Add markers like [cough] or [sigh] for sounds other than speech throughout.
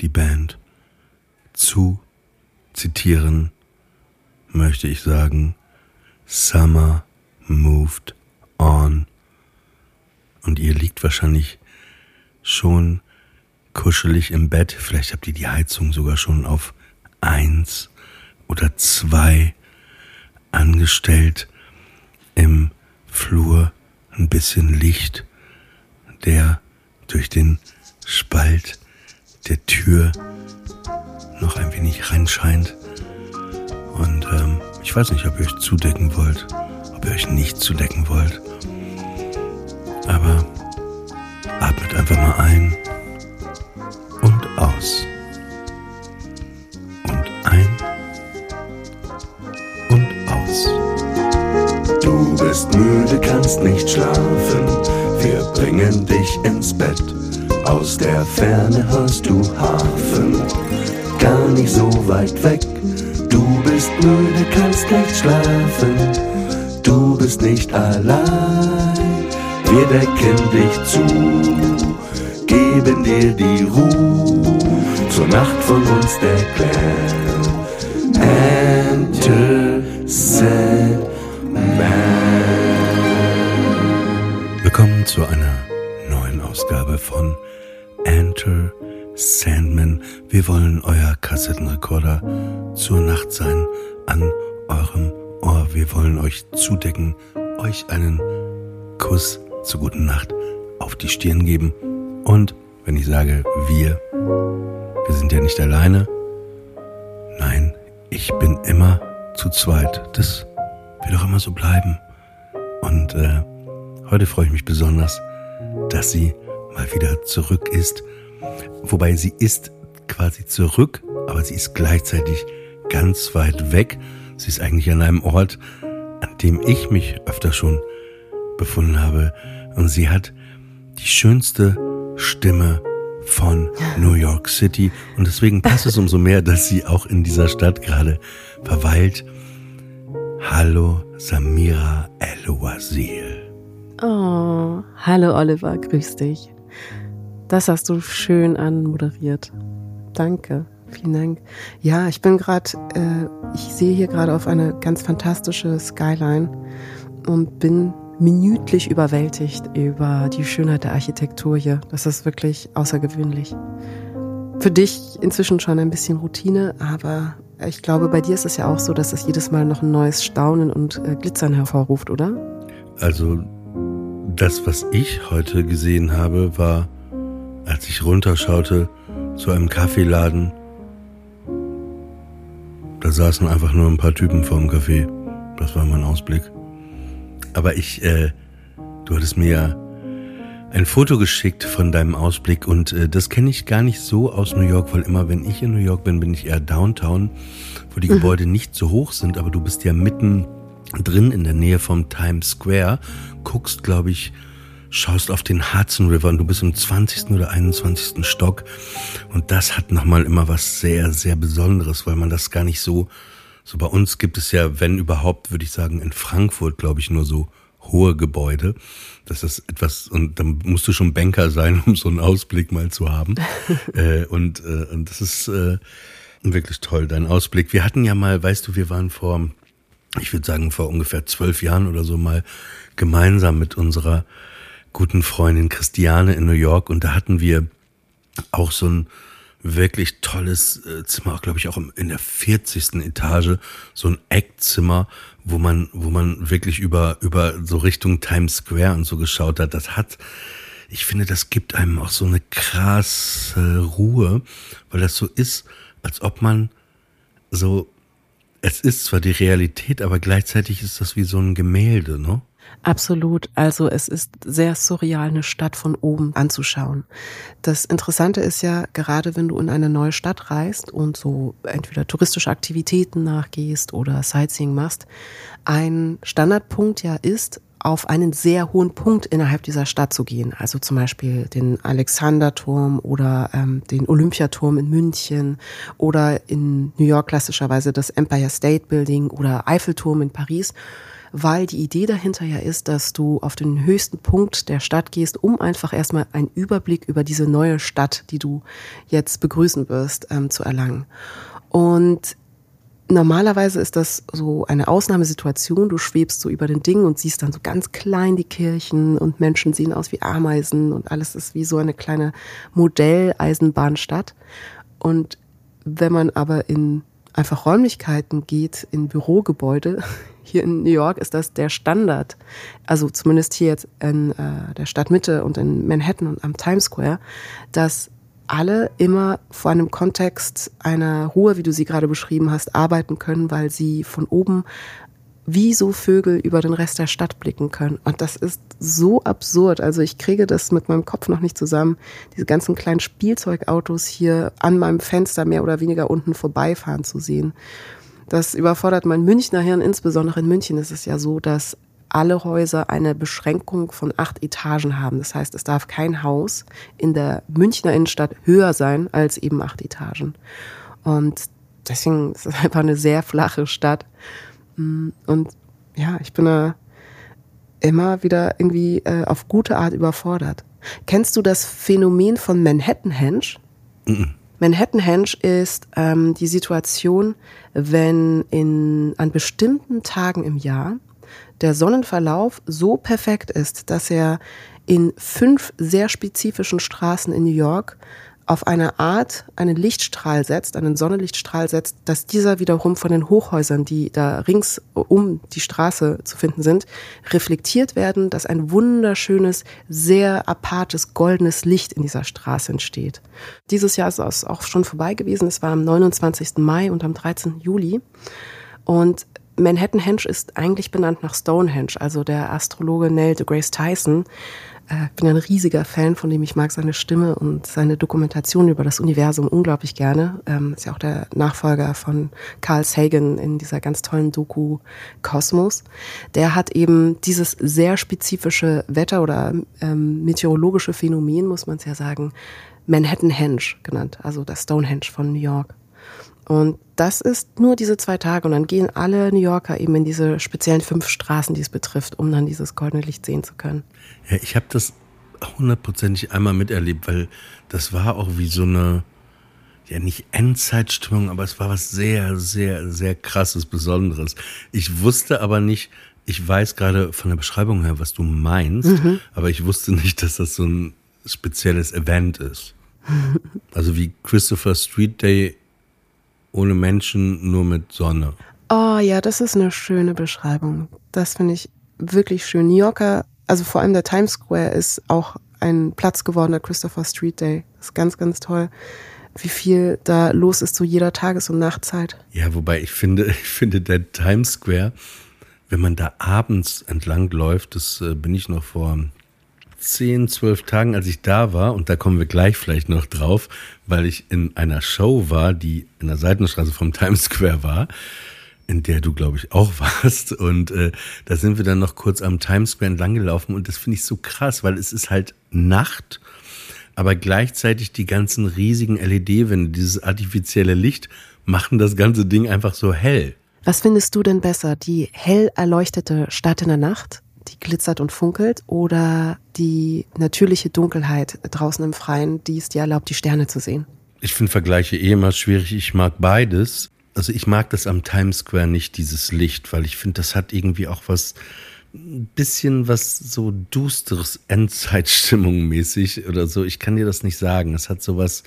die Band zu zitieren, möchte ich sagen, Summer moved on. Und ihr liegt wahrscheinlich schon kuschelig im Bett. Vielleicht habt ihr die Heizung sogar schon auf eins oder zwei angestellt. Im Flur ein bisschen Licht, der durch den Spalt der Tür noch ein wenig reinscheint. Und ähm, ich weiß nicht, ob ihr euch zudecken wollt, ob ihr euch nicht zudecken wollt. Aber atmet einfach mal ein und aus. Und ein und aus. Du bist müde, kannst nicht schlafen. Wir bringen dich ins Bett. Aus der Ferne hörst du Hafen. Gar nicht so weit weg. Du bist müde, kannst nicht schlafen. Du bist nicht allein. Wir decken dich zu, geben dir die Ruhe. Zur Nacht von uns der Clan. Enter Sandman. Willkommen zu einer neuen Ausgabe von Enter Sandman. Wir wollen euer Kassettenrekorder zur Nacht sein an eurem Ohr. Wir wollen euch zudecken, euch einen Kuss zur guten Nacht auf die Stirn geben. Und wenn ich sage wir, wir sind ja nicht alleine. Nein, ich bin immer zu zweit. Das wird auch immer so bleiben. Und äh, heute freue ich mich besonders, dass sie mal wieder zurück ist. Wobei sie ist quasi zurück, aber sie ist gleichzeitig ganz weit weg. Sie ist eigentlich an einem Ort, an dem ich mich öfter schon befunden habe. Und sie hat die schönste Stimme von New York City. Und deswegen passt es umso mehr, dass sie auch in dieser Stadt gerade verweilt. Hallo Samira El-Wazir. Oh, hallo Oliver, grüß dich. Das hast du schön anmoderiert. Danke, vielen Dank. Ja, ich bin gerade, äh, ich sehe hier gerade auf eine ganz fantastische Skyline und bin minütlich überwältigt über die Schönheit der Architektur hier. Das ist wirklich außergewöhnlich. Für dich inzwischen schon ein bisschen Routine, aber ich glaube, bei dir ist es ja auch so, dass es jedes Mal noch ein neues Staunen und äh, Glitzern hervorruft, oder? Also das, was ich heute gesehen habe, war, als ich runterschaute zu einem Kaffeeladen, da saßen einfach nur ein paar Typen vor dem Café. Das war mein Ausblick. Aber ich, äh, du hattest mir ja ein Foto geschickt von deinem Ausblick und äh, das kenne ich gar nicht so aus New York, weil immer wenn ich in New York bin, bin ich eher Downtown, wo die mhm. Gebäude nicht so hoch sind, aber du bist ja mitten drin in der Nähe vom Times Square, guckst, glaube ich, schaust auf den Hudson River und du bist im 20. oder 21. Stock und das hat nochmal immer was sehr, sehr Besonderes, weil man das gar nicht so, so bei uns gibt es ja, wenn überhaupt, würde ich sagen, in Frankfurt, glaube ich, nur so hohe Gebäude. Das ist etwas, und dann musst du schon Banker sein, [laughs] um so einen Ausblick mal zu haben. [laughs] äh, und, äh, und das ist äh, wirklich toll, dein Ausblick. Wir hatten ja mal, weißt du, wir waren vor, ich würde sagen, vor ungefähr zwölf Jahren oder so mal gemeinsam mit unserer guten Freundin Christiane in New York und da hatten wir auch so ein wirklich tolles äh, Zimmer, glaube ich auch in der 40. Etage, so ein Eckzimmer, wo man, wo man wirklich über, über so Richtung Times Square und so geschaut hat. Das hat, ich finde, das gibt einem auch so eine krasse Ruhe, weil das so ist, als ob man so, es ist zwar die Realität, aber gleichzeitig ist das wie so ein Gemälde, ne? Absolut. Also es ist sehr surreal, eine Stadt von oben anzuschauen. Das Interessante ist ja, gerade wenn du in eine neue Stadt reist und so entweder touristische Aktivitäten nachgehst oder Sightseeing machst, ein Standardpunkt ja ist, auf einen sehr hohen Punkt innerhalb dieser Stadt zu gehen. Also zum Beispiel den Alexanderturm oder ähm, den Olympiaturm in München oder in New York klassischerweise das Empire State Building oder Eiffelturm in Paris weil die Idee dahinter ja ist, dass du auf den höchsten Punkt der Stadt gehst, um einfach erstmal einen Überblick über diese neue Stadt, die du jetzt begrüßen wirst, ähm, zu erlangen. Und normalerweise ist das so eine Ausnahmesituation. Du schwebst so über den Dingen und siehst dann so ganz klein die Kirchen und Menschen sehen aus wie Ameisen und alles ist wie so eine kleine Modelleisenbahnstadt. Und wenn man aber in einfach Räumlichkeiten geht, in Bürogebäude, [laughs] hier in New York ist das der Standard. Also zumindest hier jetzt in äh, der Stadtmitte und in Manhattan und am Times Square, dass alle immer vor einem Kontext einer Ruhe, wie du sie gerade beschrieben hast, arbeiten können, weil sie von oben wie so Vögel über den Rest der Stadt blicken können. Und das ist so absurd. Also ich kriege das mit meinem Kopf noch nicht zusammen. Diese ganzen kleinen Spielzeugautos hier an meinem Fenster mehr oder weniger unten vorbeifahren zu sehen. Das überfordert mein Münchner Hirn. Insbesondere in München ist es ja so, dass alle Häuser eine Beschränkung von acht Etagen haben. Das heißt, es darf kein Haus in der Münchner Innenstadt höher sein als eben acht Etagen. Und deswegen ist es [laughs] einfach eine sehr flache Stadt. Mm, und ja, ich bin da immer wieder irgendwie äh, auf gute Art überfordert. Kennst du das Phänomen von Manhattan-Henge? Mhm. Manhattan-Henge ist ähm, die Situation, wenn in, an bestimmten Tagen im Jahr der Sonnenverlauf so perfekt ist, dass er in fünf sehr spezifischen Straßen in New York auf eine Art einen Lichtstrahl setzt, einen Sonnenlichtstrahl setzt, dass dieser wiederum von den Hochhäusern, die da rings um die Straße zu finden sind, reflektiert werden, dass ein wunderschönes, sehr apartes, goldenes Licht in dieser Straße entsteht. Dieses Jahr ist es auch schon vorbei gewesen. Es war am 29. Mai und am 13. Juli. Und Manhattan-Henge ist eigentlich benannt nach Stonehenge, also der Astrologe Neil deGrasse Tyson. Äh, ich bin ein riesiger Fan von dem. Ich mag seine Stimme und seine Dokumentation über das Universum unglaublich gerne. Ähm, ist ja auch der Nachfolger von Carl Sagan in dieser ganz tollen Doku Kosmos. Der hat eben dieses sehr spezifische Wetter- oder ähm, meteorologische Phänomen, muss man es ja sagen, Manhattan-Henge genannt, also das Stonehenge von New York. Und das ist nur diese zwei Tage und dann gehen alle New Yorker eben in diese speziellen fünf Straßen, die es betrifft, um dann dieses goldene Licht sehen zu können. Ja, ich habe das hundertprozentig einmal miterlebt, weil das war auch wie so eine, ja nicht Endzeitstimmung, aber es war was sehr, sehr, sehr krasses, Besonderes. Ich wusste aber nicht, ich weiß gerade von der Beschreibung her, was du meinst, mhm. aber ich wusste nicht, dass das so ein spezielles Event ist. [laughs] Also wie Christopher Street Day ohne Menschen, nur mit Sonne. Oh ja, das ist eine schöne Beschreibung. Das finde ich wirklich schön. New Yorker, also vor allem der Times Square ist auch ein Platz gewordener Christopher Street Day. Das ist ganz, ganz toll, wie viel da los ist zu jeder Tages- und Nachtzeit. Ja, wobei ich finde, [laughs] ich finde der Times Square, wenn man da abends entlang läuft, das äh, bin ich noch vor zehn, zwölf Tagen, als ich da war, und da kommen wir gleich vielleicht noch drauf, weil ich in einer Show war, die in der Seitenstraße vom [laughs] Times Square war, in der du, glaube ich, auch [laughs] warst. Und äh, da sind wir dann noch kurz am Times Square entlang gelaufen und das finde ich so krass, weil es ist halt Nacht, aber gleichzeitig die ganzen riesigen LED-Wände, dieses artifizielle Licht, machen das ganze Ding einfach so hell. Was findest du denn besser, die hell erleuchtete Stadt in der Nacht die glitzert und funkelt, oder die natürliche Dunkelheit draußen im Freien, die es dir erlaubt, die Sterne zu sehen? Ich finde Vergleiche eh immer schwierig. Ich mag beides. Also ich mag das am Times Square nicht, dieses Licht, weil ich finde, das hat irgendwie auch was, ein bisschen was so dusteres, Endzeitstimmung mäßig oder so. Ich kann dir das nicht sagen. Es hat sowas,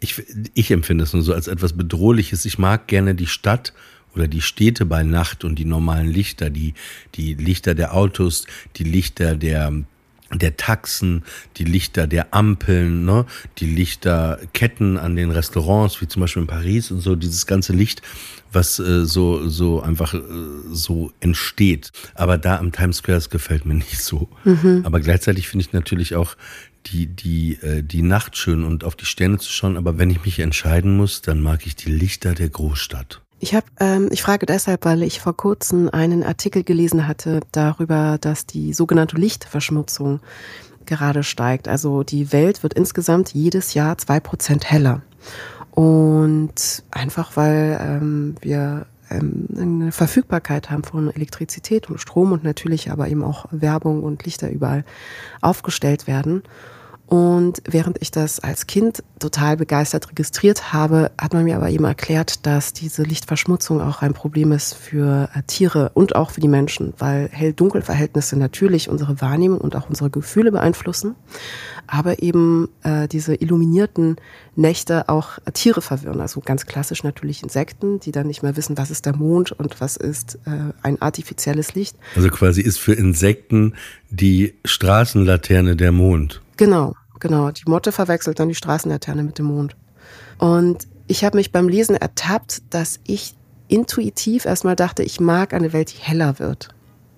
ich, ich empfinde es nur so als etwas Bedrohliches. Ich mag gerne die Stadt oder die Städte bei Nacht und die normalen Lichter, die, die Lichter der Autos, die Lichter der, der Taxen, die Lichter der Ampeln, ne, die Lichterketten an den Restaurants, wie zum Beispiel in Paris und so, dieses ganze Licht, was äh, so, so einfach äh, so entsteht. Aber da am Times Square, das gefällt mir nicht so. Mhm. Aber gleichzeitig finde ich natürlich auch die, die, äh, die Nacht schön und auf die Sterne zu schauen. Aber wenn ich mich entscheiden muss, dann mag ich die Lichter der Großstadt. Ich habe, ähm, ich frage deshalb, weil ich vor kurzem einen Artikel gelesen hatte darüber, dass die sogenannte Lichtverschmutzung gerade steigt. Also die Welt wird insgesamt jedes Jahr zwei Prozent heller. Und einfach weil ähm, wir ähm, eine Verfügbarkeit haben von Elektrizität und Strom und natürlich aber eben auch Werbung und Lichter überall aufgestellt werden. Und während ich das als Kind total begeistert registriert habe, hat man mir aber eben erklärt, dass diese Lichtverschmutzung auch ein Problem ist für äh, Tiere und auch für die Menschen, weil Hell-Dunkel-Verhältnisse natürlich unsere Wahrnehmung und auch unsere Gefühle beeinflussen, aber eben äh, diese illuminierten Nächte auch äh, Tiere verwirren. Also ganz klassisch natürlich Insekten, die dann nicht mehr wissen, was ist der Mond und was ist äh, ein artifizielles Licht. Also quasi ist für Insekten die Straßenlaterne der Mond. Genau. Genau, die Motte verwechselt dann die Straßenlaterne mit dem Mond. Und ich habe mich beim Lesen ertappt, dass ich intuitiv erstmal dachte, ich mag eine Welt, die heller wird.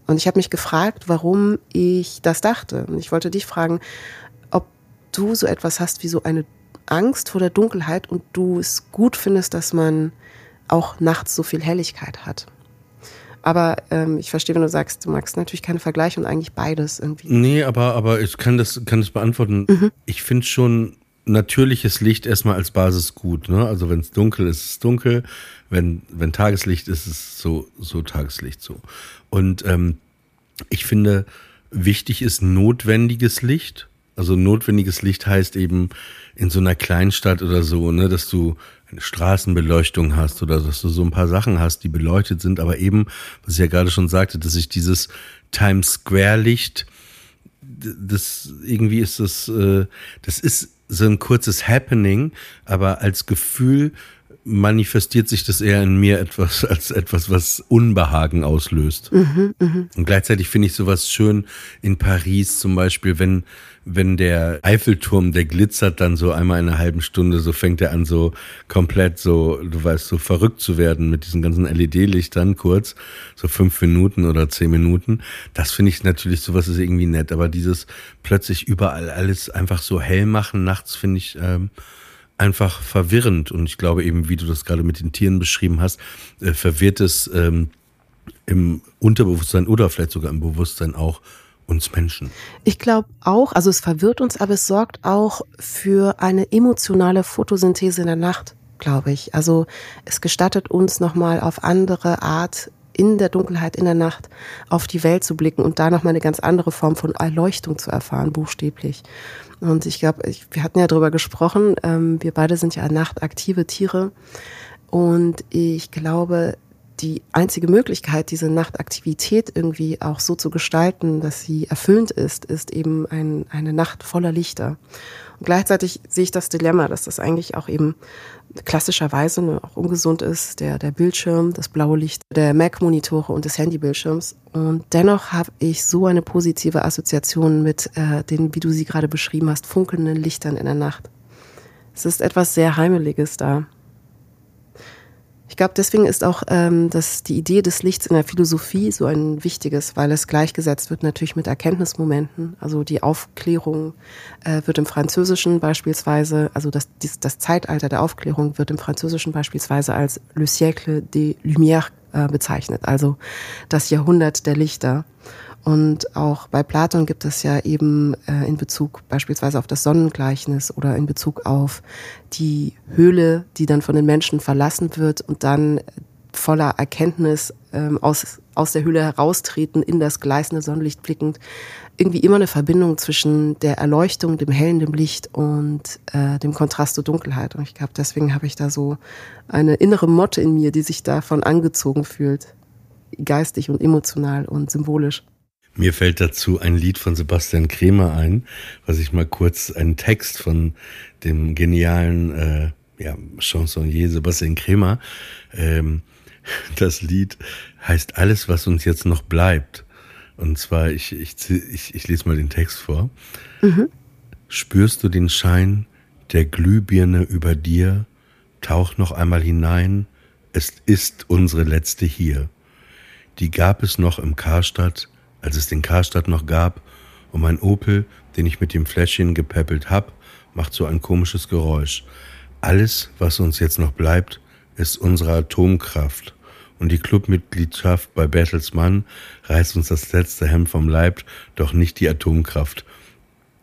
Und ich habe mich gefragt, warum ich das dachte. Und ich wollte dich fragen, ob du so etwas hast wie so eine Angst vor der Dunkelheit und du es gut findest, dass man auch nachts so viel Helligkeit hat. Aber ähm, ich verstehe, wenn du sagst, du magst natürlich keine Vergleiche und eigentlich beides irgendwie. Nee, aber, aber ich kann das, kann das beantworten. Mhm. Ich finde schon natürliches Licht erstmal als Basis gut. Ne? Also wenn es dunkel ist, ist es dunkel. Wenn, wenn Tageslicht ist, ist es so, so Tageslicht so. Und ähm, ich finde, wichtig ist notwendiges Licht. Also notwendiges Licht heißt eben in so einer Kleinstadt oder so, ne, dass du eine Straßenbeleuchtung hast oder dass du so ein paar Sachen hast, die beleuchtet sind, aber eben, was ich ja gerade schon sagte, dass ich dieses Times Square Licht, das irgendwie ist das, äh, das ist so ein kurzes Happening, aber als Gefühl manifestiert sich das eher in mir etwas [laughs] als etwas, was Unbehagen auslöst. Mhm, mh. Und gleichzeitig finde ich sowas schön in Paris zum Beispiel, wenn wenn der Eiffelturm, der glitzert dann so einmal in einer halben Stunde, so fängt er an so komplett so, du weißt, so verrückt zu werden mit diesen ganzen LED-Lichtern kurz, so fünf Minuten oder zehn Minuten. Das finde ich natürlich, sowas ist irgendwie nett, aber dieses plötzlich überall alles einfach so hell machen nachts finde ich ähm, einfach verwirrend und ich glaube eben, wie du das gerade mit den Tieren beschrieben hast, äh, verwirrt es ähm, im Unterbewusstsein oder vielleicht sogar im Bewusstsein auch uns Menschen. Ich glaube auch, also es verwirrt uns, aber es sorgt auch für eine emotionale Photosynthese in der Nacht, glaube ich. Also es gestattet uns nochmal auf andere Art in der Dunkelheit, in der Nacht auf die Welt zu blicken und da nochmal eine ganz andere Form von Erleuchtung zu erfahren, buchstäblich. Und ich glaube, wir hatten ja drüber gesprochen, ähm, wir beide sind ja nachtaktive Tiere. Und ich glaube, die einzige Möglichkeit, diese Nachtaktivität irgendwie auch so zu gestalten, dass sie erfüllend ist, ist eben ein, eine Nacht voller Lichter. Und gleichzeitig sehe ich das Dilemma, dass das eigentlich auch eben klassischerweise ne, auch ungesund ist, der, der Bildschirm, das blaue Licht der Mac-Monitore und des Handybildschirms. Und dennoch habe ich so eine positive Assoziation mit äh, den, wie du sie gerade beschrieben hast, funkelnden Lichtern in der Nacht. Es ist etwas sehr Heimeliges da. Ich glaube, deswegen ist auch ähm, das, die Idee des Lichts in der Philosophie so ein wichtiges, weil es gleichgesetzt wird natürlich mit Erkenntnismomenten. Also die Aufklärung äh, wird im Französischen beispielsweise, also das, dies, das Zeitalter der Aufklärung wird im Französischen beispielsweise als Le siècle des Lumières äh, bezeichnet, also das Jahrhundert der Lichter. Und auch bei Platon gibt es ja eben äh, in Bezug beispielsweise auf das Sonnengleichnis oder in Bezug auf die Höhle, die dann von den Menschen verlassen wird und dann voller Erkenntnis ähm, aus, aus der Höhle heraustreten, in das gleißende Sonnenlicht blickend, irgendwie immer eine Verbindung zwischen der Erleuchtung, dem hellen, dem Licht und äh, dem Kontrast zur Dunkelheit. Und ich glaube, deswegen habe ich da so eine innere Motte in mir, die sich davon angezogen fühlt, geistig und emotional und symbolisch. Mir fällt dazu ein Lied von Sebastian Kremer ein, was ich mal kurz einen Text von dem genialen äh, ja, Chansonnier Sebastian Kremer. Ähm, [laughs] das Lied heißt Alles, was uns jetzt noch bleibt. Und zwar, ich, ich, ich, ich lese mal den Text vor. Mhm. Spürst du den Schein der Glühbirne über dir? Tauch noch einmal hinein. Es ist unsere letzte hier. Die gab es noch im Karstadt als es den Karstadt noch gab, und mein Opel, den ich mit dem Fläschchen gepäppelt hab, macht so ein komisches Geräusch. Alles, was uns jetzt noch bleibt, ist unsere Atomkraft. Und die Clubmitgliedschaft bei Bertelsmann reißt uns das letzte Hemd vom Leib, doch nicht die Atomkraft.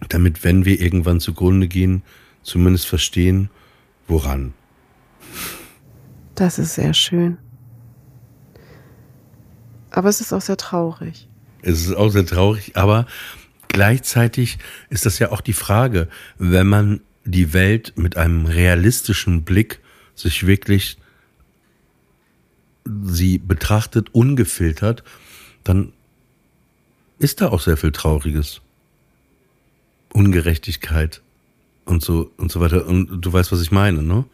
Damit, wenn wir irgendwann zugrunde gehen, zumindest verstehen, woran. Das ist sehr schön. Aber es ist auch sehr traurig. Es ist auch sehr traurig, aber gleichzeitig ist das ja auch die Frage, wenn man die Welt mit einem realistischen Blick sich wirklich sie betrachtet, ungefiltert, dann ist da auch sehr viel Trauriges. Ungerechtigkeit und so und so weiter. Und du weißt, was ich meine, ne?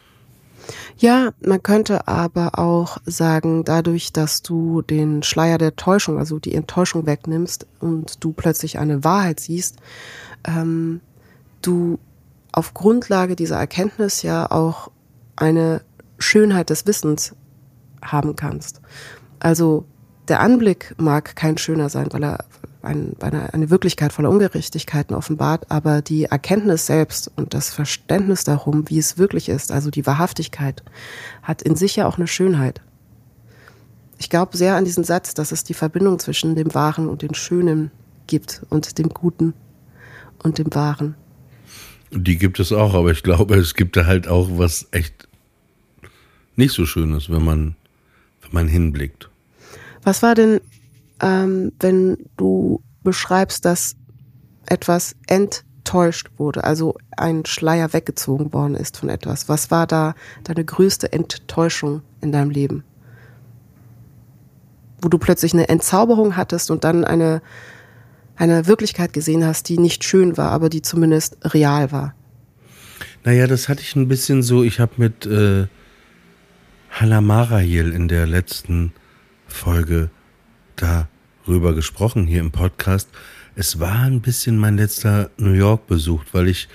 Ja, man könnte aber auch sagen, dadurch, dass du den Schleier der Täuschung, also die Enttäuschung wegnimmst und du plötzlich eine Wahrheit siehst, ähm, du auf Grundlage dieser Erkenntnis ja auch eine Schönheit des Wissens haben kannst. Also der Anblick mag kein schöner sein, weil er ein, eine, eine Wirklichkeit voller Ungerechtigkeiten offenbart, aber die Erkenntnis selbst und das Verständnis darum, wie es wirklich ist, also die Wahrhaftigkeit, hat in sich ja auch eine Schönheit. Ich glaube sehr an diesen Satz, dass es die Verbindung zwischen dem Wahren und dem Schönen gibt und dem Guten und dem Wahren. Die gibt es auch, aber ich glaube, es gibt da halt auch was echt nicht so Schönes, wenn man, wenn man hinblickt. Was war denn ähm, wenn du beschreibst, dass etwas enttäuscht wurde, also ein Schleier weggezogen worden ist von etwas. Was war da deine größte Enttäuschung in deinem Leben? Wo du plötzlich eine Entzauberung hattest und dann eine, eine Wirklichkeit gesehen hast, die nicht schön war, aber die zumindest real war. Naja, das hatte ich ein bisschen so, ich habe mit äh, Hannah Marahil in der letzten Folge darüber gesprochen hier im Podcast. Es war ein bisschen mein letzter New York-Besuch, weil ich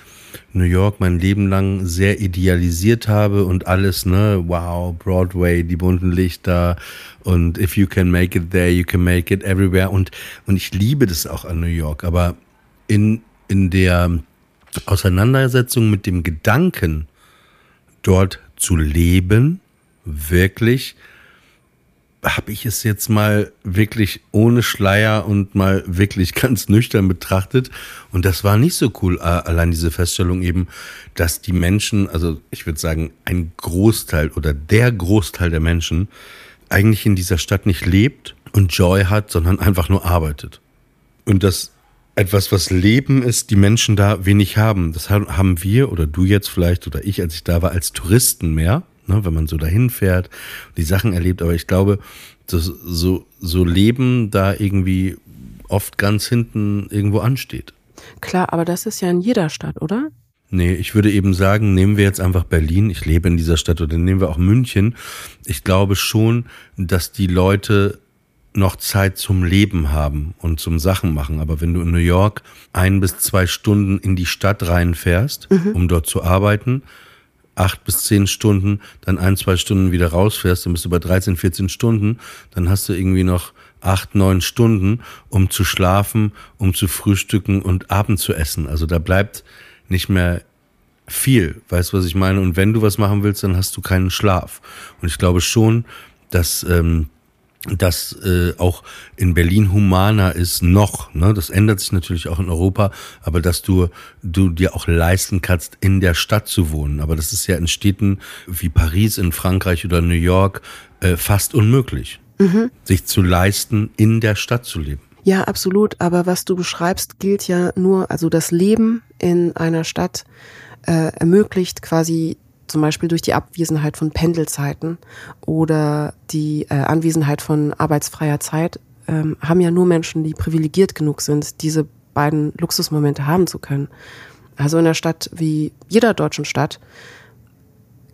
New York mein Leben lang sehr idealisiert habe und alles, ne, wow, Broadway, die bunten Lichter und if you can make it there, you can make it everywhere und, und ich liebe das auch an New York, aber in, in der Auseinandersetzung mit dem Gedanken, dort zu leben, wirklich, habe ich es jetzt mal wirklich ohne Schleier und mal wirklich [laughs] ganz nüchtern betrachtet. Und das war nicht so cool, äh, allein diese Feststellung eben, dass die Menschen, also ich würde sagen, ein Großteil oder der Großteil der Menschen eigentlich in dieser Stadt nicht lebt und Joy hat, sondern einfach nur arbeitet. Und das etwas, was Leben ist, die Menschen da wenig haben. Das haben wir oder du jetzt vielleicht oder ich, als ich da war, als Touristen mehr ne, wenn man so dahin fährt, die Sachen erlebt. Aber ich glaube, dass so, so Leben da irgendwie oft ganz hinten irgendwo ansteht. Klar, aber das ist ja in jeder Stadt, oder? Nee, ich würde eben sagen, nehmen wir jetzt einfach Berlin. Ich lebe in dieser Stadt oder nehmen wir auch München. Ich glaube schon, dass die Leute noch Zeit zum Leben haben und zum Sachen machen. Aber wenn du in New York ein bis zwei Stunden in die Stadt reinfährst, mhm. um dort zu arbeiten, acht bis zehn Stunden, dann ein, zwei Stunden wieder rausfährst, dann bist du bei 13, 14 Stunden, dann hast du irgendwie noch acht, neun Stunden, um zu schlafen, um zu frühstücken und Abend zu essen. Also da bleibt nicht mehr viel, weißt du, was ich meine? Und wenn du was machen willst, dann hast du keinen Schlaf. Und ich glaube schon, dass ähm, das äh, auch in Berlin humaner ist noch, ne? Das ändert sich natürlich auch in Europa, aber dass du du dir auch leisten kannst, in der Stadt zu wohnen. Aber das ist ja in Städten wie Paris, in Frankreich oder New York äh, fast unmöglich, mhm. sich zu leisten, in der Stadt zu leben. Ja, absolut. Aber was du beschreibst, gilt ja nur, also das Leben in einer Stadt äh, ermöglicht quasi zum Beispiel durch die Abwesenheit von Pendelzeiten oder die äh, Anwesenheit von arbeitsfreier Zeit, ähm, haben ja nur Menschen, die privilegiert genug sind, diese beiden Luxusmomente haben zu können. Also in einer Stadt wie jeder deutschen Stadt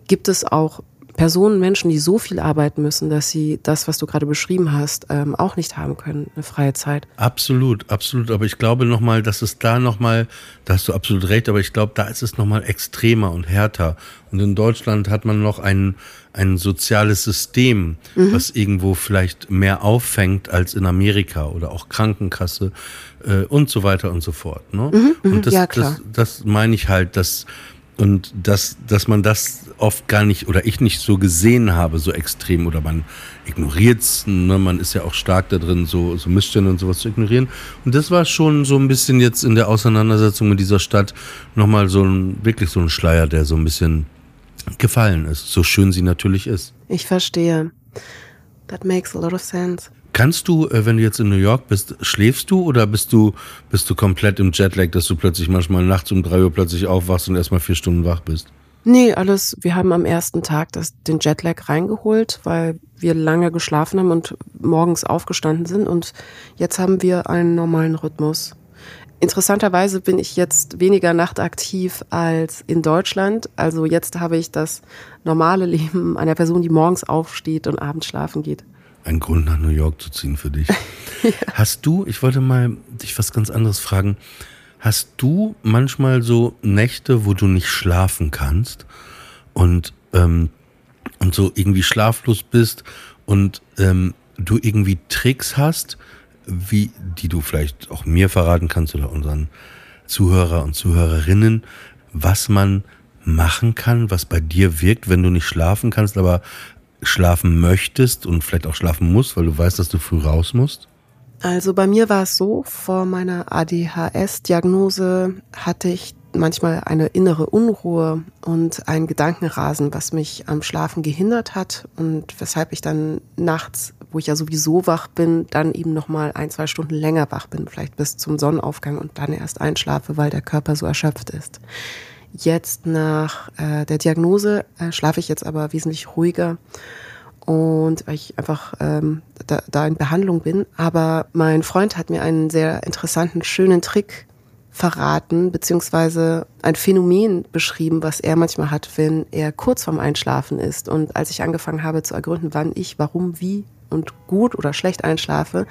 gibt es auch Personen, Menschen, die so viel arbeiten müssen, dass sie das, was du gerade beschrieben hast, ähm, auch nicht haben können, eine freie Zeit. Absolut, absolut. Aber ich glaube nochmal, dass es da nochmal, da hast du absolut recht, aber ich glaube, da ist es nochmal extremer und härter. Und in Deutschland hat man noch ein, ein soziales System, mhm. was irgendwo vielleicht mehr auffängt als in Amerika oder auch Krankenkasse äh, und so weiter und so fort. Ne? Mhm, mhm und das, ja, das, das meine ich halt, dass und dass, dass man das oft gar nicht oder ich nicht so gesehen habe, so extrem oder man ignoriert's, ne? man ist ja auch stark da drin, so, so Missstände und sowas zu ignorieren. Und das war schon so ein bisschen jetzt in der Auseinandersetzung mit dieser Stadt nochmal so ein, wirklich so ein Schleier, der so ein bisschen gefallen ist, so schön sie natürlich ist. Ich verstehe. That makes a lot of sense. Kannst du, äh, wenn du jetzt in New York bist, schläfst du oder bist du, bist du komplett im Jetlag, dass du plötzlich manchmal nachts um drei Uhr plötzlich aufwachst und erstmal vier Stunden wach bist? Nee, alles, wir haben am ersten Tag das, den Jetlag reingeholt, weil wir lange geschlafen haben und morgens aufgestanden sind und jetzt haben wir einen normalen Rhythmus. Interessanterweise bin ich jetzt weniger nachtaktiv als in Deutschland. Also jetzt habe ich das normale Leben einer Person, die morgens aufsteht und abends schlafen geht. Ein Grund nach New York zu ziehen für dich. [laughs] ja. Hast du, ich wollte mal dich was ganz anderes fragen, hast du manchmal so Nächte, wo du nicht schlafen kannst und, ähm, und so irgendwie schlaflos bist und ähm, du irgendwie Tricks hast, wie, die du vielleicht auch mir verraten kannst oder unseren Zuhörer und Zuhörerinnen, was man machen kann, was bei dir wirkt, wenn du nicht schlafen kannst, aber schlafen möchtest und vielleicht auch schlafen musst, weil du weißt, dass du früh raus musst? Also bei mir war es so, vor meiner ADHS-Diagnose hatte ich manchmal eine innere Unruhe und ein Gedankenrasen, was mich am Schlafen gehindert hat und weshalb ich dann nachts, wo ich ja sowieso wach bin, dann eben noch mal ein, zwei Stunden länger wach bin, vielleicht bis zum Sonnenaufgang und dann erst einschlafe, weil der Körper so erschöpft ist. Jetzt nach äh, der Diagnose äh, schlafe ich jetzt aber wesentlich ruhiger und weil ich einfach ähm, da, da in Behandlung bin. Aber mein Freund hat mir einen sehr interessanten, schönen Trick verraten, beziehungsweise ein Phänomen beschrieben, was er manchmal hat, wenn er kurz vorm Einschlafen ist. Und als ich angefangen habe zu ergründen, wann ich, warum, wie und gut oder schlecht einschlafe,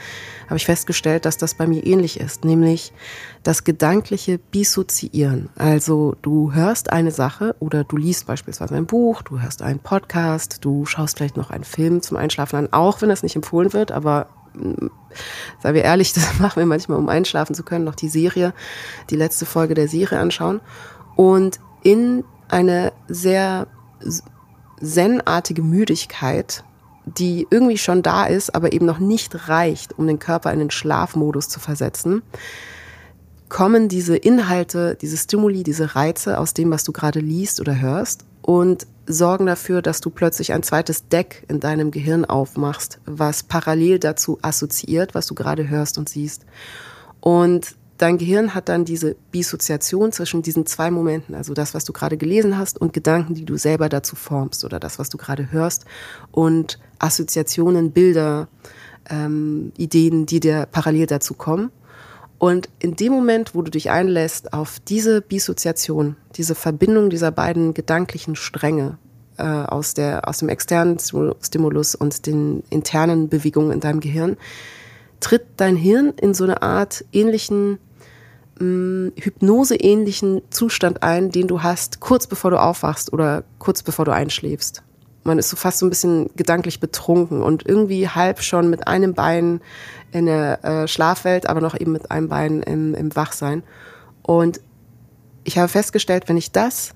habe ich festgestellt, dass das bei mir ähnlich ist, nämlich das gedankliche Bissoziieren. Also du hörst eine Sache oder du liest beispielsweise ein Buch, du hörst einen Podcast, du schaust vielleicht noch einen Film zum Einschlafen an, auch wenn das nicht empfohlen wird, aber mm, Seien wir ehrlich, [laughs] das machen wir manchmal, um einschlafen zu können, noch die Serie, die letzte Folge der Serie anschauen. Und in eine sehr zen-artige Müdigkeit die irgendwie schon da ist, aber eben noch nicht reicht, um den Körper in den Schlafmodus zu versetzen, kommen diese Inhalte, diese Stimuli, diese Reize aus dem, was du gerade liest oder hörst und sorgen dafür, dass du plötzlich ein zweites Deck in deinem Gehirn aufmachst, was parallel dazu assoziiert, was du gerade hörst und siehst. Und dein Gehirn hat dann diese Bissoziation zwischen diesen zwei Momenten, also das, was du gerade gelesen hast und Gedanken, die du selber dazu formst oder das, was du gerade hörst und Assoziationen, Bilder, ähm, Ideen, die dir parallel dazu kommen. Und in dem Moment, wo du dich einlässt auf diese Bissoziation, diese Verbindung dieser beiden gedanklichen Stränge äh, aus, der, aus dem externen Stimulus und den internen Bewegungen in deinem Gehirn, tritt dein Hirn in so eine Art ähnlichen mh, hypnoseähnlichen Zustand ein, den du hast, kurz bevor du aufwachst oder kurz bevor du einschläfst. Man ist so fast so ein bisschen gedanklich betrunken und irgendwie halb schon mit einem Bein in der äh, Schlafwelt, aber noch eben mit einem Bein im, im Wachsein. Und ich habe festgestellt, wenn ich das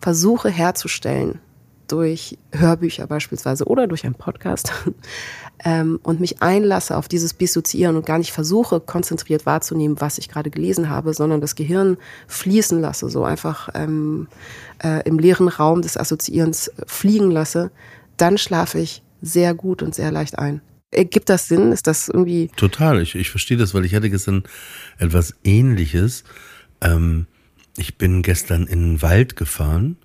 versuche herzustellen, durch Hörbücher beispielsweise oder durch einen Podcast [laughs] ähm, und mich einlasse auf dieses Dissoziieren und gar nicht versuche, konzentriert wahrzunehmen, was ich gerade gelesen habe, sondern das Gehirn fließen lasse, so einfach ähm, äh, im leeren Raum des Assoziierens fliegen lasse, dann schlafe ich sehr gut und sehr leicht ein. Ergibt das Sinn? Ist das irgendwie. Total, ich, ich verstehe das, weil ich hatte gestern etwas ähnliches. Ähm, ich bin gestern in den Wald gefahren.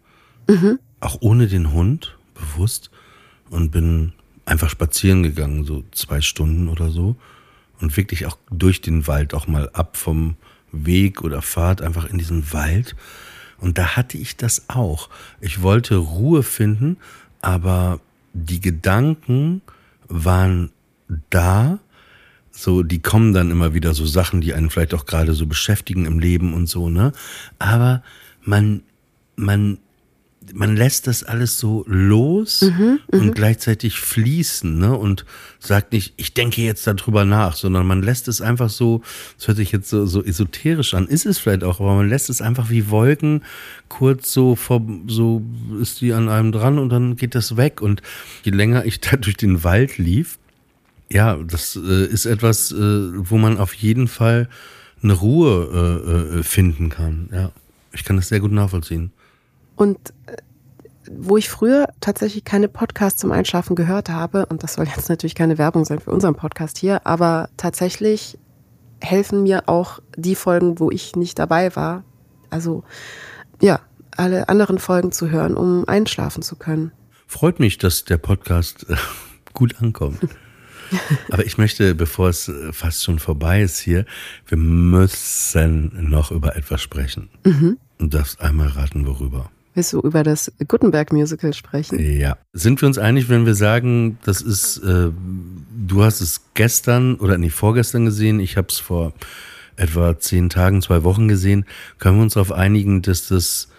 Mhm auch ohne den Hund, bewusst, und bin einfach spazieren gegangen, so zwei Stunden oder so. Und wirklich auch durch den Wald, auch mal ab vom Weg oder Fahrt, einfach in diesen Wald. Und da hatte ich das auch. Ich wollte Ruhe finden, aber die Gedanken waren da. So, die kommen dann immer wieder so Sachen, die einen vielleicht auch gerade so beschäftigen im Leben und so, ne? Aber man, man man lässt das alles so los mhm, mhm, und gleichzeitig fließen, ne? Und sagt nicht, ich denke jetzt darüber nach, sondern man lässt es einfach so, das hört sich jetzt so, so esoterisch an, ist es vielleicht auch, aber man lässt es einfach wie Wolken kurz so vor, so ist die an einem dran und dann geht das weg. Und je länger ich da [laughs] durch den Wald lief, ja, das äh, ist etwas, äh, wo man auf jeden Fall eine Ruhe äh, äh finden kann. Ja, ich kann das sehr gut nachvollziehen. Und wo ich früher tatsächlich keine Podcasts zum Einschlafen gehört habe, und das soll jetzt natürlich keine Werbung sein für unseren Podcast hier, aber tatsächlich helfen mir auch die Folgen, wo ich nicht dabei war. Also ja, alle anderen Folgen zu hören, um einschlafen zu können. Freut mich, dass der Podcast äh, [laughs] gut ankommt. [laughs] Aber ich möchte, bevor es äh, fast schon vorbei ist hier, wir müssen noch über etwas sprechen. Mhm. Du darfst einmal raten, worüber. Willst du über das Gutenberg-Musical sprechen? Ja. Sind wir uns einig, wenn wir sagen, das ist, äh, du hast es gestern oder nicht vorgestern gesehen, ich habe es vor etwa zehn Tagen, zwei Wochen gesehen, können wir uns darauf einigen, dass das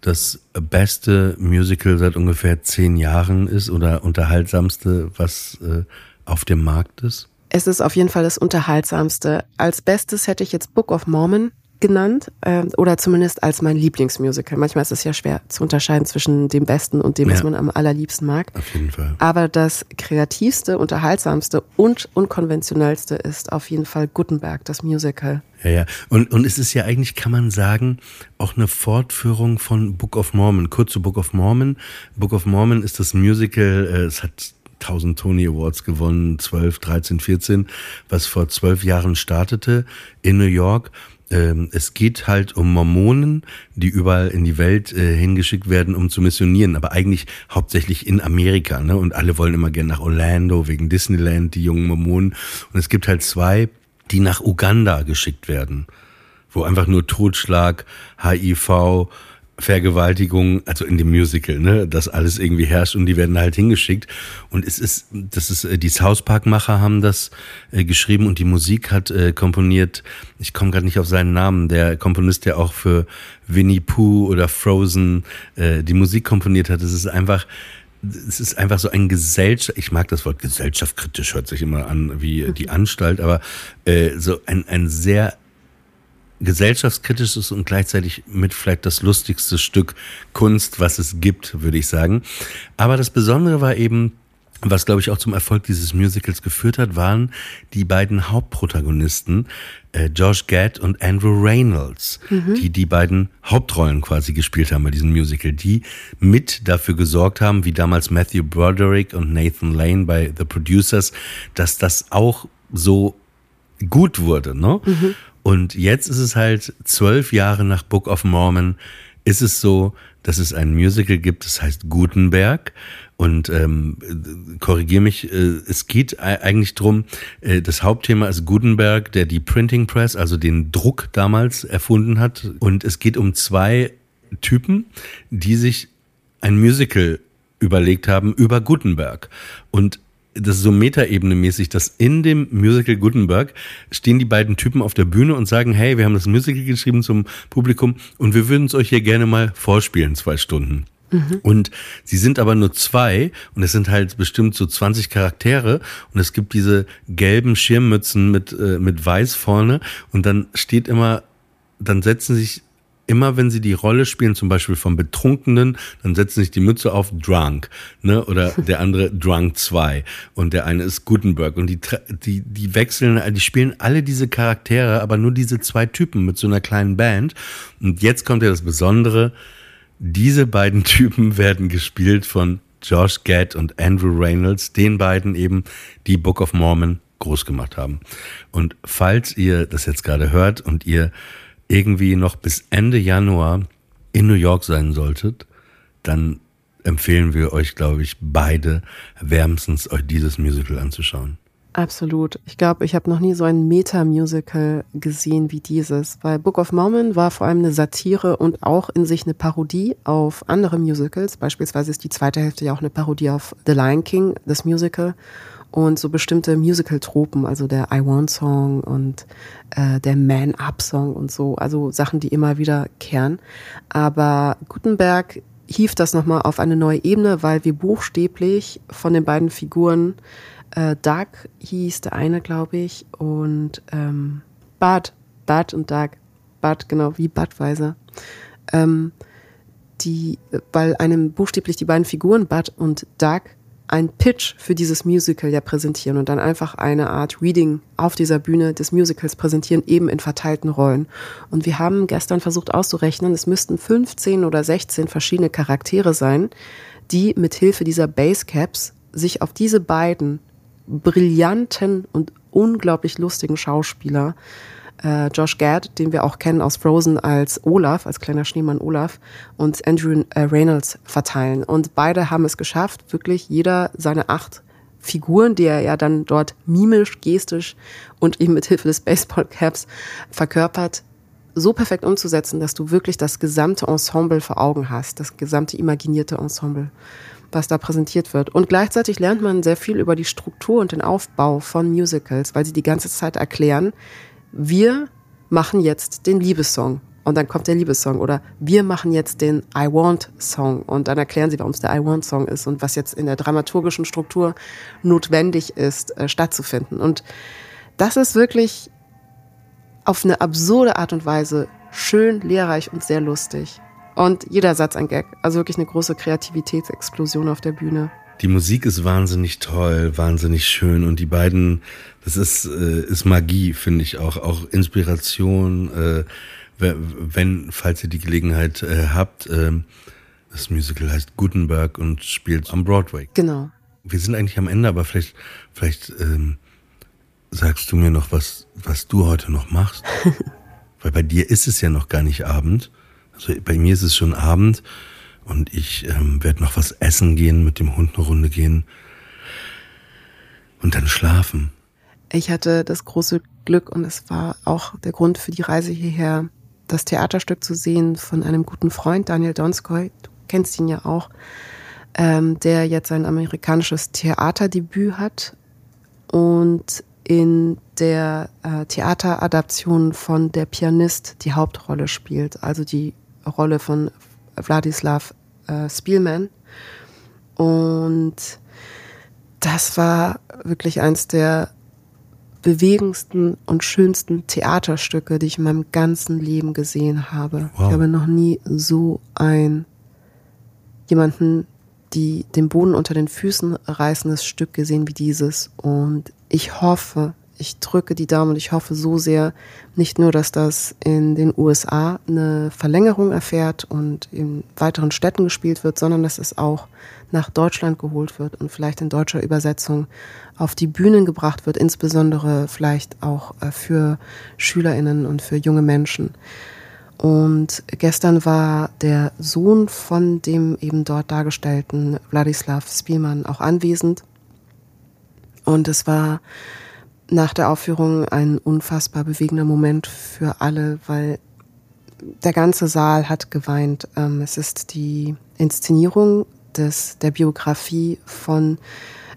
das beste Musical seit ungefähr zehn Jahren ist oder unterhaltsamste, was äh, auf dem Markt ist? Es ist auf jeden Fall das unterhaltsamste. Als bestes hätte ich jetzt Book of Mormon genannt äh, oder zumindest als mein Lieblingsmusical. Manchmal ist es ja schwer zu unterscheiden zwischen dem Besten und dem, ja. was man am allerliebsten mag. Auf jeden Fall. Aber das kreativste, unterhaltsamste und unkonventionellste ist auf jeden Fall Gutenberg, das Musical. Ja, ja. Und, und es ist ja eigentlich, kann man sagen, auch eine Fortführung von Book of Mormon. Kurz zu Book of Mormon. Book of Mormon ist das Musical, äh, es hat 1000 Tony Awards gewonnen, 12, 13, 14, was vor zwölf Jahren startete in New York ähm, es geht halt um Mormonen, die überall in die Welt äh, hingeschickt werden, um zu missionieren, aber eigentlich hauptsächlich in Amerika. Ne? Und alle wollen immer gerne nach Orlando wegen Disneyland, die jungen Mormonen. Und es gibt halt zwei, die nach Uganda geschickt werden, wo einfach nur Totschlag, HIV, Vergewaltigung, also in dem Musical, ne, das alles irgendwie herrscht und die werden halt hingeschickt. Und es ist, das ist, äh, die South Park-Macher haben das äh, geschrieben und die Musik hat äh, komponiert, ich komme gerade nicht auf seinen Namen, der Komponist, der auch für Winnie Pooh oder Frozen äh, die Musik komponiert hat. Es ist einfach, es ist einfach so ein Gesellschaft, ich mag das Wort gesellschaftskritisch, hört sich immer an wie die Anstalt, aber äh, so ein, ein sehr gesellschaftskritisches und gleichzeitig mit vielleicht das lustigste Stück Kunst, was es gibt, würde ich sagen. Aber das Besondere war eben, was glaube ich auch zum Erfolg dieses Musicals geführt hat, waren die beiden Hauptprotagonisten, äh, Josh Gad und Andrew Reynolds, mhm. die die beiden Hauptrollen quasi gespielt haben bei diesem Musical, die mit dafür gesorgt haben, wie damals Matthew Broderick und Nathan Lane bei The Producers, dass das auch so gut wurde, ne? Mhm. Und jetzt ist es halt zwölf Jahre nach Book of Mormon, ist es so, dass es ein Musical gibt, das heißt Gutenberg. Und ähm, korrigiere mich, äh, es geht eigentlich drum. Äh, das Hauptthema ist Gutenberg, der die Printing Press, also den Druck damals erfunden hat. Und es geht um zwei Typen, die sich ein Musical überlegt haben über Gutenberg. Und das ist so Metaebene-mäßig, dass in dem Musical Gutenberg stehen die beiden Typen auf der Bühne und sagen, hey, wir haben das Musical geschrieben zum Publikum und wir würden es euch hier gerne mal vorspielen, zwei Stunden. Mhm. Und sie sind aber nur zwei und es sind halt bestimmt so 20 Charaktere und es gibt diese gelben Schirmmützen mit, äh, mit weiß vorne und dann steht immer, dann setzen sich immer wenn sie die Rolle spielen, zum Beispiel vom Betrunkenen, dann setzen sich die Mütze auf Drunk, ne? Oder [laughs] der andere Drunk 2 und der eine ist Gutenberg und die die die wechseln, die spielen alle diese Charaktere, aber nur diese zwei Typen mit so einer kleinen Band. Und jetzt kommt ja das Besondere: Diese beiden [laughs] Typen werden gespielt von Josh Gad und Andrew Reynolds, den beiden eben, die Book of Mormon groß gemacht haben. Und falls ihr das jetzt gerade hört und ihr irgendwie noch bis Ende Januar in New York sein solltet, dann empfehlen wir euch, glaube ich, beide wärmstens euch dieses Musical anzuschauen. Absolut. Ich glaube, ich habe noch nie so ein Meta-Musical gesehen wie dieses, weil Book of Mormon war vor allem eine Satire und auch in sich eine Parodie auf andere Musicals. Beispielsweise ist die zweite Hälfte ja auch eine Parodie auf The Lion King, das Musical und so bestimmte Musical-Tropen, also der I Want Song und äh, der Man Up Song und so, also Sachen, die immer wieder kehren. Aber Gutenberg hieft das nochmal auf eine neue Ebene, weil wir buchstäblich von den beiden Figuren, äh, Doug hieß der eine, glaube ich, und ähm, Bud, Bud und Doug, Bud, genau, wie Budweiser, ähm, die, weil einem buchstäblich die beiden Figuren, Bud und Doug, ein Pitch für dieses Musical ja präsentieren und dann einfach eine Art Reading auf dieser Bühne des Musicals präsentieren, eben in verteilten Rollen. Und wir haben gestern versucht auszurechnen, es müssten 15 oder 16 verschiedene Charaktere sein, die mit Hilfe dieser Basecaps sich auf diese beiden brillanten und unglaublich lustigen Schauspieler äh, Josh Gad, den wir auch kennen aus Frozen als Olaf, als kleiner Schneemann Olaf, und Andrew äh, Reynolds verteilen. Und beide haben es geschafft, wirklich jeder seine acht Figuren, die er ja dann dort mimisch, gestisch und eben mit Hilfe des Baseballcaps verkörpert, so perfekt umzusetzen, dass du wirklich das gesamte Ensemble vor Augen hast, das gesamte imaginierte Ensemble, was da präsentiert wird. Und gleichzeitig lernt man sehr viel über die Struktur und den Aufbau von Musicals, weil sie die ganze Zeit erklären, wir machen jetzt den Liebessong. Und dann kommt der Liebessong. Oder wir machen jetzt den I Want Song. Und dann erklären sie, warum es der I Want Song ist und was jetzt in der dramaturgischen Struktur notwendig ist, äh, stattzufinden. Und das ist wirklich auf eine absurde Art und Weise schön, lehrreich und sehr lustig. Und jeder Satz ein Gag. Also wirklich eine große Kreativitätsexplosion auf der Bühne. Die Musik ist wahnsinnig toll, wahnsinnig schön und die beiden, das ist, äh, ist Magie, finde ich auch, auch Inspiration, äh, wenn, falls ihr die Gelegenheit äh, habt, äh, das Musical heißt Gutenberg und spielt am Broadway. Genau. Wir sind eigentlich am Ende, aber vielleicht, vielleicht ähm, sagst du mir noch, was, was du heute noch machst. [laughs] Weil bei dir ist es ja noch gar nicht Abend. Also bei mir ist es schon Abend und ich ähm, werde noch was essen gehen, mit dem Hund eine Runde gehen und dann schlafen. Ich hatte das große Glück und es war auch der Grund für die Reise hierher, das Theaterstück zu sehen von einem guten Freund, Daniel Donskoy. Du kennst ihn ja auch, ähm, der jetzt ein amerikanisches Theaterdebüt hat und in der äh, Theateradaption von Der Pianist die Hauptrolle spielt, also die Rolle von Wladislav äh, Spielman. Und das war wirklich eins der bewegendsten und schönsten Theaterstücke, die ich in meinem ganzen Leben gesehen habe. Wow. Ich habe noch nie so ein jemanden, die den Boden unter den Füßen reißendes Stück gesehen wie dieses. Und ich hoffe, ich drücke die Daumen und ich hoffe so sehr, nicht nur, dass das in den USA eine Verlängerung erfährt und in weiteren Städten gespielt wird, sondern dass es auch nach Deutschland geholt wird und vielleicht in deutscher Übersetzung auf die Bühnen gebracht wird, insbesondere vielleicht auch äh, für Schülerinnen und für junge Menschen. Und gestern war der Sohn von dem eben dort dargestellten Wladislav Spielmann auch anwesend. Und es war nach der Aufführung ein unfassbar bewegender Moment für alle, weil der ganze Saal hat geweint. Ähm, es ist die Inszenierung des, der Biografie von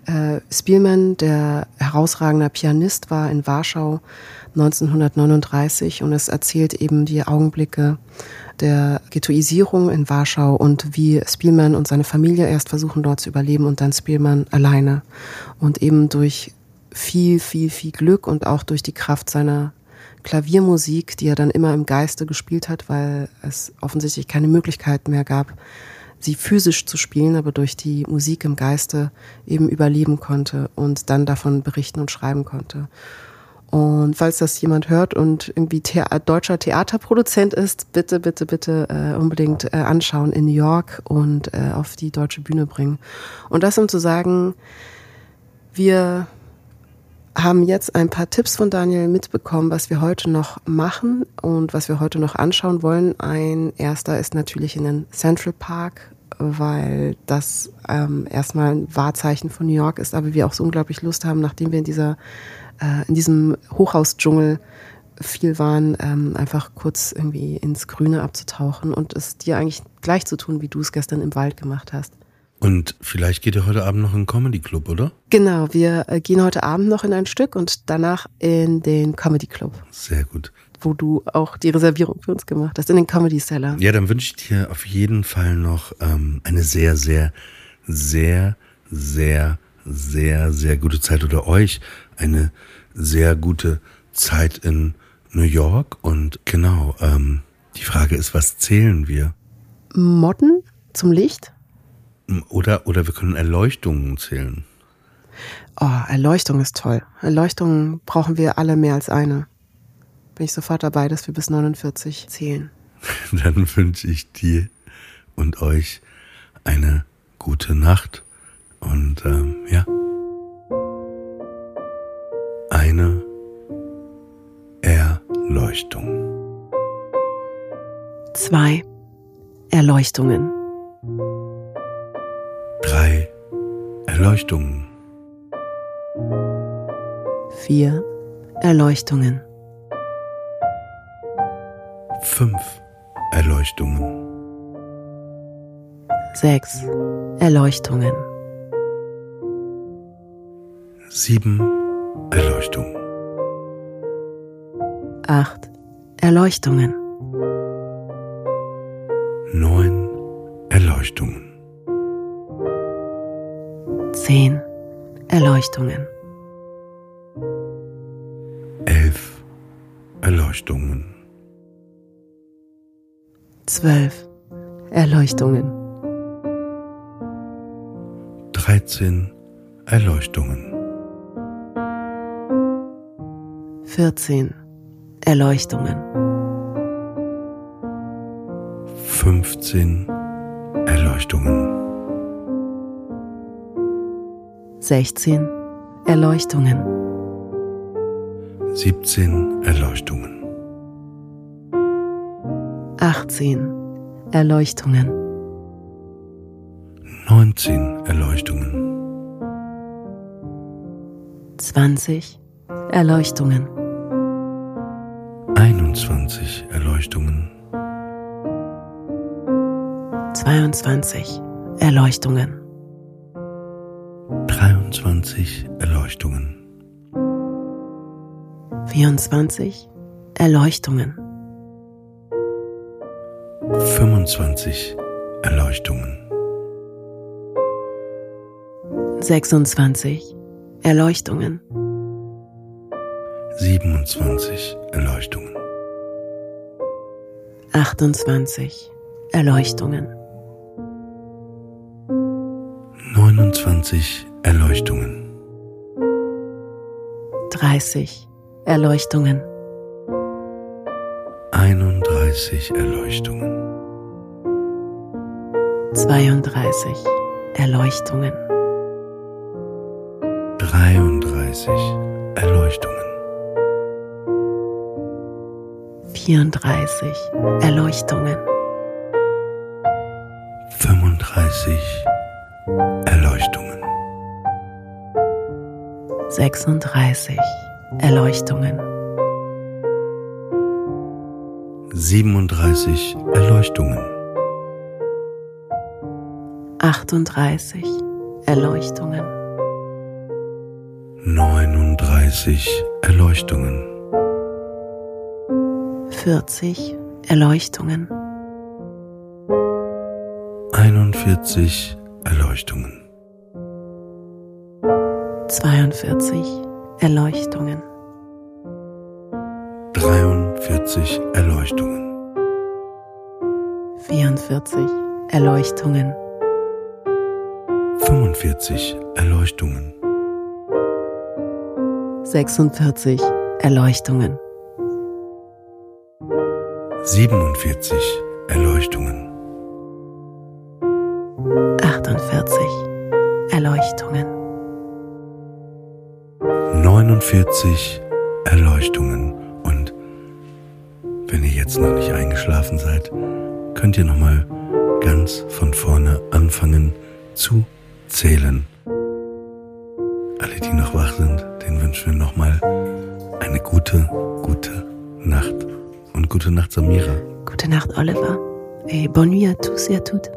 äh, Spielman, der herausragender Pianist war in Warschau 1939 und es erzählt eben die Augenblicke der Ghettoisierung in Warschau und wie Spielman und seine Familie erst versuchen dort zu überleben und dann Spielman alleine und eben durch viel, viel, viel Glück und auch durch die Kraft seiner Klaviermusik, die er dann immer im Geiste gespielt hat, weil es offensichtlich keine Möglichkeit mehr gab, sie physisch zu spielen, aber durch die Musik im Geiste eben überleben konnte und dann davon berichten und schreiben konnte. Und falls das jemand hört und irgendwie Thea deutscher Theaterproduzent ist, bitte, bitte, bitte äh, unbedingt äh, anschauen in New York und äh, auf die deutsche Bühne bringen. Und das um zu sagen, wir haben jetzt ein paar Tipps von Daniel mitbekommen, was wir heute noch machen und was wir heute noch anschauen wollen. Ein erster ist natürlich in den Central Park, weil das ähm, erstmal ein Wahrzeichen von New York ist, aber wir auch so unglaublich Lust haben, nachdem wir in dieser äh, in diesem Hochhausdschungel viel waren, ähm, einfach kurz irgendwie ins Grüne abzutauchen und es dir eigentlich gleich zu tun, wie du es gestern im Wald gemacht hast. Und vielleicht geht ihr heute Abend noch in den Comedy Club, oder? Genau, wir äh, gehen heute Abend noch in ein Stück und danach in den Comedy Club. Sehr gut. Wo du auch die Reservierung für uns gemacht hast, in den Comedy Cellar. Ja, dann wünsche ich dir auf jeden Fall noch ähm, eine sehr, sehr, sehr, sehr, sehr, sehr gute Zeit oder euch eine sehr gute Zeit in New York. Und genau, ähm, die Frage ist, was zählen wir? Motten zum Licht? Oder, oder wir können Erleuchtungen zählen. Oh, Erleuchtung ist toll. Erleuchtung brauchen wir alle mehr als eine. Bin ich sofort dabei, dass wir bis 49 zählen. [laughs] Dann wünsche ich dir und euch eine gute Nacht und ähm, ja, eine Erleuchtung. Zwei Erleuchtungen. Erleuchtungen. Vier Erleuchtungen. Fünf Erleuchtungen. Sechs Erleuchtungen. Sieben Erleuchtungen. Acht Erleuchtungen. Erleuchtungen. Elf Erleuchtungen. Zwölf Erleuchtungen. Dreizehn Erleuchtungen. Vierzehn Erleuchtungen. Fünfzehn Erleuchtungen. 16 Erleuchtungen. 17 Erleuchtungen. 18 Erleuchtungen. 19 Erleuchtungen. 20 Erleuchtungen. 21 Erleuchtungen. 22 Erleuchtungen. 23 Erleuchtungen. 24 Erleuchtungen. 25 Erleuchtungen. 26 Erleuchtungen. 27 Erleuchtungen. 28 Erleuchtungen. 29 Erleuchtungen. 30 Erleuchtungen. 31 Erleuchtungen. 32 Erleuchtungen. 33 Erleuchtungen. 34 Erleuchtungen. 35 Erleuchtungen. 36 Erleuchtungen. 37 Erleuchtungen. 38 Erleuchtungen. 39 Erleuchtungen. 40 Erleuchtungen. 41 Erleuchtungen. 42 Erleuchtungen. 43 Erleuchtungen. 44 Erleuchtungen. 45 Erleuchtungen. 46 Erleuchtungen. 47 Erleuchtungen. 48 Erleuchtungen. 49 Erleuchtungen. Und wenn ihr jetzt noch nicht eingeschlafen seid, könnt ihr noch mal ganz von vorne anfangen zu zählen. Alle, die noch wach sind, den wünschen wir noch mal eine gute, gute Nacht. Und gute Nacht, Samira. Gute Nacht, Oliver. Et bonne nuit à tous et à toutes.